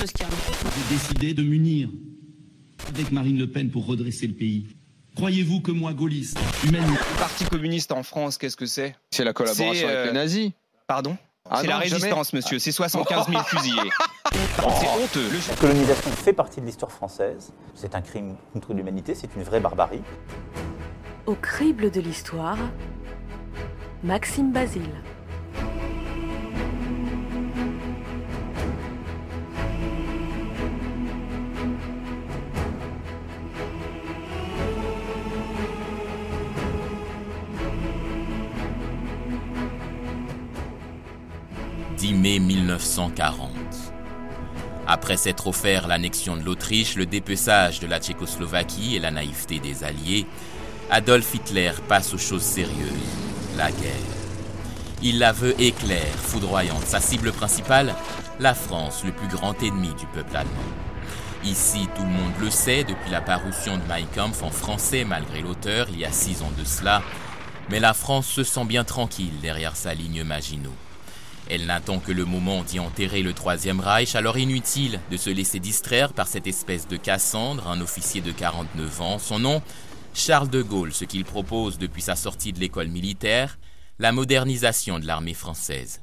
de ce qui arrive. J'ai décidé de m'unir avec Marine Le Pen pour redresser le pays. Croyez-vous que moi, gaulliste, humaniste... Le Parti communiste en France, qu'est-ce que c'est? C'est la collaboration C'est, avec euh, les nazis. Pardon? Ah C'est la jamais. résistance, monsieur. C'est 75 000 fusillés. C'est honteux. La colonisation fait partie de l'histoire française. C'est un crime contre l'humanité, c'est une vraie barbarie. Au crible de l'histoire, Maxime Basile. « 10 mai 1940. Après s'être offert l'annexion de l'Autriche, le dépeçage de la Tchécoslovaquie et la naïveté des Alliés, Adolf Hitler passe aux choses sérieuses, la guerre. Il la veut éclair, foudroyante. Sa cible principale, la France, le plus grand ennemi du peuple allemand. Ici, tout le monde le sait depuis la parution de Mein en français malgré l'auteur il y a six ans de cela, mais la France se sent bien tranquille derrière sa ligne Maginot. Elle n'attend que le moment d'y enterrer le Troisième Reich, alors inutile de se laisser distraire par cette espèce de Cassandre, un officier de 49 ans. Son nom, Charles de Gaulle, ce qu'il propose depuis sa sortie de l'école militaire, la modernisation de l'armée française.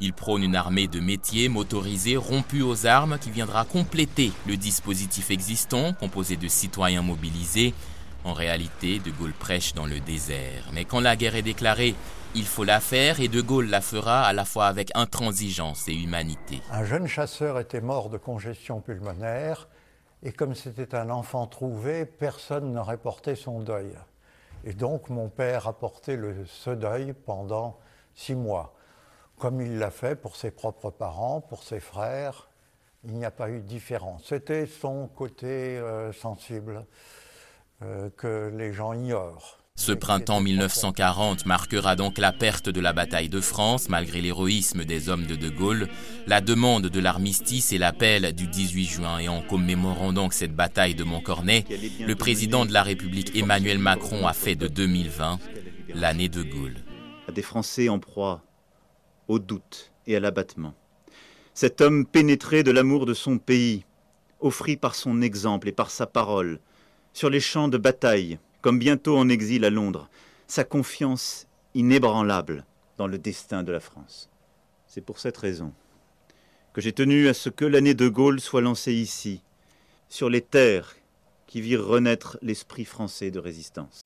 Il prône une armée de métiers motorisée, rompue aux armes, qui viendra compléter le dispositif existant, composé de citoyens mobilisés. En réalité, De Gaulle prêche dans le désert. Mais quand la guerre est déclarée, il faut la faire et De Gaulle la fera à la fois avec intransigeance et humanité. Un jeune chasseur était mort de congestion pulmonaire et comme c'était un enfant trouvé, personne n'aurait porté son deuil. Et donc mon père a porté le, ce deuil pendant six mois, comme il l'a fait pour ses propres parents, pour ses frères. Il n'y a pas eu de différence. C'était son côté euh, sensible que les gens ignorent. Ce printemps 1940 marquera donc la perte de la bataille de France, malgré l'héroïsme des hommes de De Gaulle, la demande de l'armistice et l'appel du 18 juin. Et en commémorant donc cette bataille de Montcornet, le président de la République Emmanuel Macron a fait de 2020 l'année de Gaulle. À des Français en proie au doute et à l'abattement. Cet homme pénétré de l'amour de son pays, offrit par son exemple et par sa parole, sur les champs de bataille, comme bientôt en exil à Londres, sa confiance inébranlable dans le destin de la France. C'est pour cette raison que j'ai tenu à ce que l'année de Gaulle soit lancée ici, sur les terres qui virent renaître l'esprit français de résistance.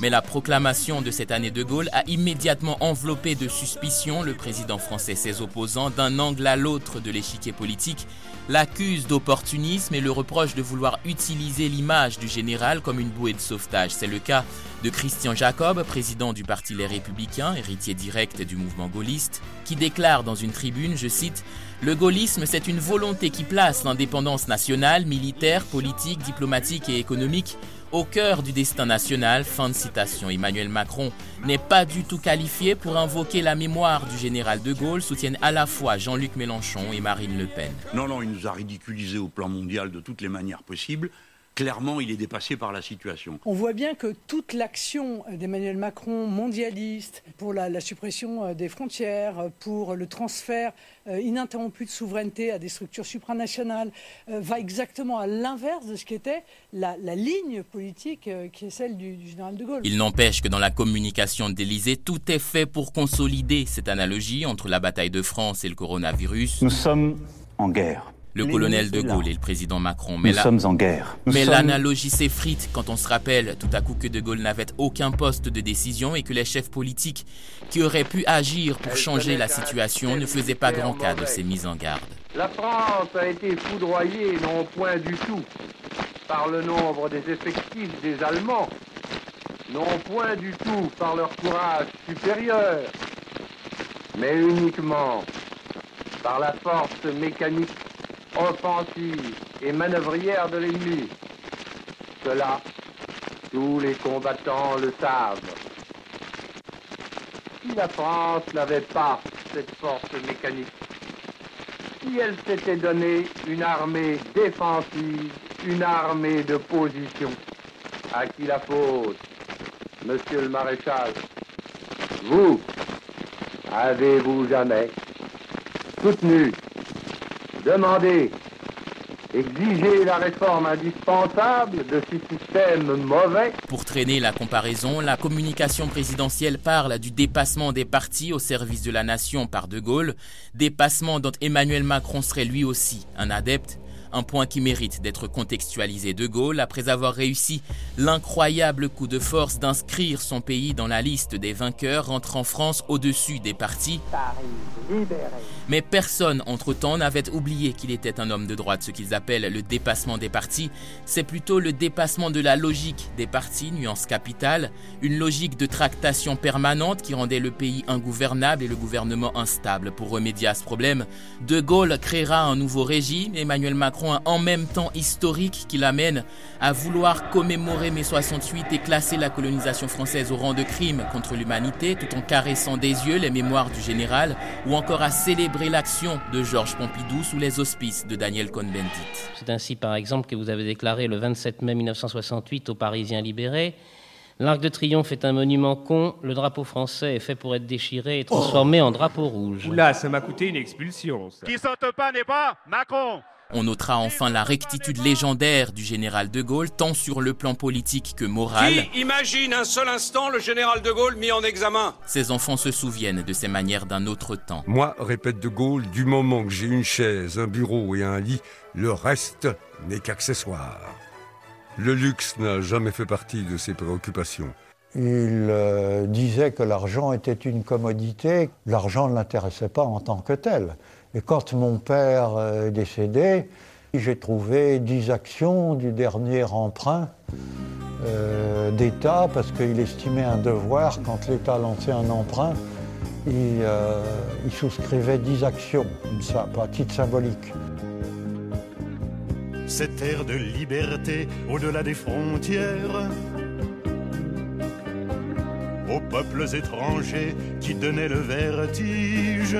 Mais la proclamation de cette année de Gaulle a immédiatement enveloppé de suspicion le président français ses opposants d'un angle à l'autre de l'échiquier politique, l'accuse d'opportunisme et le reproche de vouloir utiliser l'image du général comme une bouée de sauvetage. C'est le cas de Christian Jacob, président du Parti Les Républicains, héritier direct du mouvement gaulliste, qui déclare dans une tribune, je cite, Le gaullisme, c'est une volonté qui place l'indépendance nationale, militaire, politique, diplomatique et économique au cœur du destin national. Fin de citation. Emmanuel Macron n'est pas du tout qualifié pour invoquer la mémoire du général de Gaulle, soutiennent à la fois Jean-Luc Mélenchon et Marine Le Pen. Non, non, il nous a ridiculisés au plan mondial de toutes les manières possibles. Clairement, il est dépassé par la situation. On voit bien que toute l'action d'Emmanuel Macron, mondialiste, pour la, la suppression euh, des frontières, euh, pour le transfert euh, ininterrompu de souveraineté à des structures supranationales, va exactement à l'inverse de ce qu'était la, la ligne politique qui est celle du, du général de Gaulle. Il n'empêche que dans la communication d'Élysée, tout est fait pour consolider cette analogie entre la bataille de France et le coronavirus. Nous sommes en guerre. Le colonel de Gaulle et le président Macron. Nous la- sommes en guerre. Nous Mais sommes- l'analogie s'effrite quand on se rappelle tout à coup que De Gaulle n'avait aucun poste de décision et que les chefs politiques qui auraient pu agir pour changer la situation ne faisaient pas grand cas de ces mises en garde. La France a été foudroyée, non point du tout, par le nombre des effectifs des Allemands, non point du tout par leur courage supérieur, mais uniquement par la force mécanique, offensive et manœuvrière de l'ennemi. Cela, tous les combattants le savent. Si la France n'avait pas cette force mécanique, si elle s'était donné une armée défensive une armée de position. À qui la faute Monsieur le maréchal, vous, avez-vous jamais soutenu, demandé, exigé la réforme indispensable de ce système mauvais. Pour traîner la comparaison, la communication présidentielle parle du dépassement des partis au service de la nation par De Gaulle, dépassement dont Emmanuel Macron serait lui aussi un adepte, un point qui mérite d'être contextualisé. De Gaulle, après avoir réussi l'incroyable coup de force d'inscrire son pays dans la liste des vainqueurs, rentre en France au-dessus des partis. Mais personne, entre-temps, n'avait oublié qu'il était un homme de droite. Ce qu'ils appellent le dépassement des partis, c'est plutôt le dépassement de la logique des partis, nuance capitale, une logique de tractation permanente qui rendait le pays ingouvernable et le gouvernement instable. Pour remédier à ce problème, De Gaulle créera un nouveau régime, Emmanuel Macron un en même temps historique qui l'amène à vouloir commémorer mai 68 et classer la colonisation française au rang de crime contre l'humanité tout en caressant des yeux les mémoires du général ou encore à célébrer l'action de Georges Pompidou sous les auspices de Daniel Cohn-Bendit. C'est ainsi, par exemple, que vous avez déclaré le 27 mai 1968 aux Parisiens libérés L'Arc de Triomphe est un monument con, le drapeau français est fait pour être déchiré et transformé en drapeau rouge. Oula, ça m'a coûté une expulsion. Ça. Qui saute pas n'est pas Macron on notera enfin la rectitude légendaire du général de Gaulle, tant sur le plan politique que moral. Qui imagine un seul instant le général de Gaulle mis en examen? Ses enfants se souviennent de ces manières d'un autre temps. Moi, répète de Gaulle, du moment que j'ai une chaise, un bureau et un lit, le reste n'est qu'accessoire. Le luxe n'a jamais fait partie de ses préoccupations. Il euh, disait que l'argent était une commodité, l'argent ne l'intéressait pas en tant que tel. Et quand mon père est décédé, j'ai trouvé 10 actions du dernier emprunt euh, d'État parce qu'il estimait un devoir, quand l'État lançait un emprunt, il, euh, souscrivait 10 actions, ça, à titre symbolique. Cette ère de liberté au-delà des frontières, aux peuples étrangers qui donnaient le vertige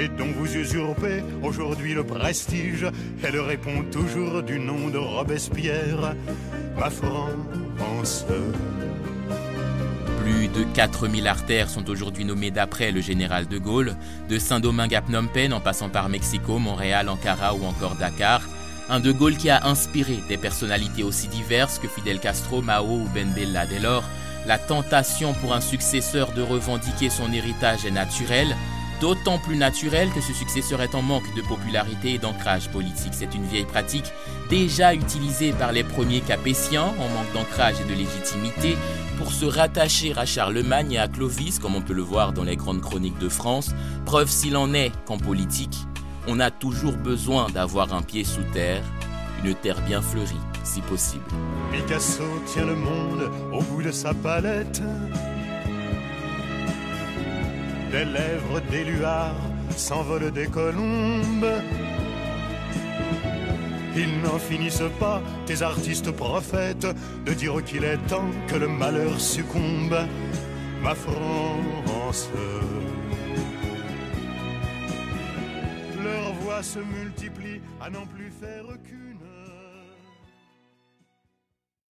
et dont vous usurpez aujourd'hui le prestige. Elle répond toujours du nom de Robespierre, ma France. Plus de 4000 artères sont aujourd'hui nommées d'après le général de Gaulle, de Saint-Domingue à Phnom Penh en passant par Mexico, Montréal, Ankara ou encore Dakar. Un de Gaulle qui a inspiré des personnalités aussi diverses que Fidel Castro, Mao ou Ben Bella. Dès lors, la tentation pour un successeur de revendiquer son héritage est naturelle, d'autant plus naturel que ce successeur est en manque de popularité et d'ancrage politique. C'est une vieille pratique déjà utilisée par les premiers capétiens en manque d'ancrage et de légitimité pour se rattacher à Charlemagne et à Clovis, comme on peut le voir dans les grandes chroniques de France, preuve s'il en est qu'en politique, on a toujours besoin d'avoir un pied sous terre, une terre bien fleurie, si possible. Picasso tient le monde au bout de sa palette des lèvres d'éluard s'envolent des colombes. Ils n'en finissent pas, tes artistes prophètes, de dire qu'il est temps que le malheur succombe. Ma France. Leurs voix se multiplient à n'en plus faire qu'une.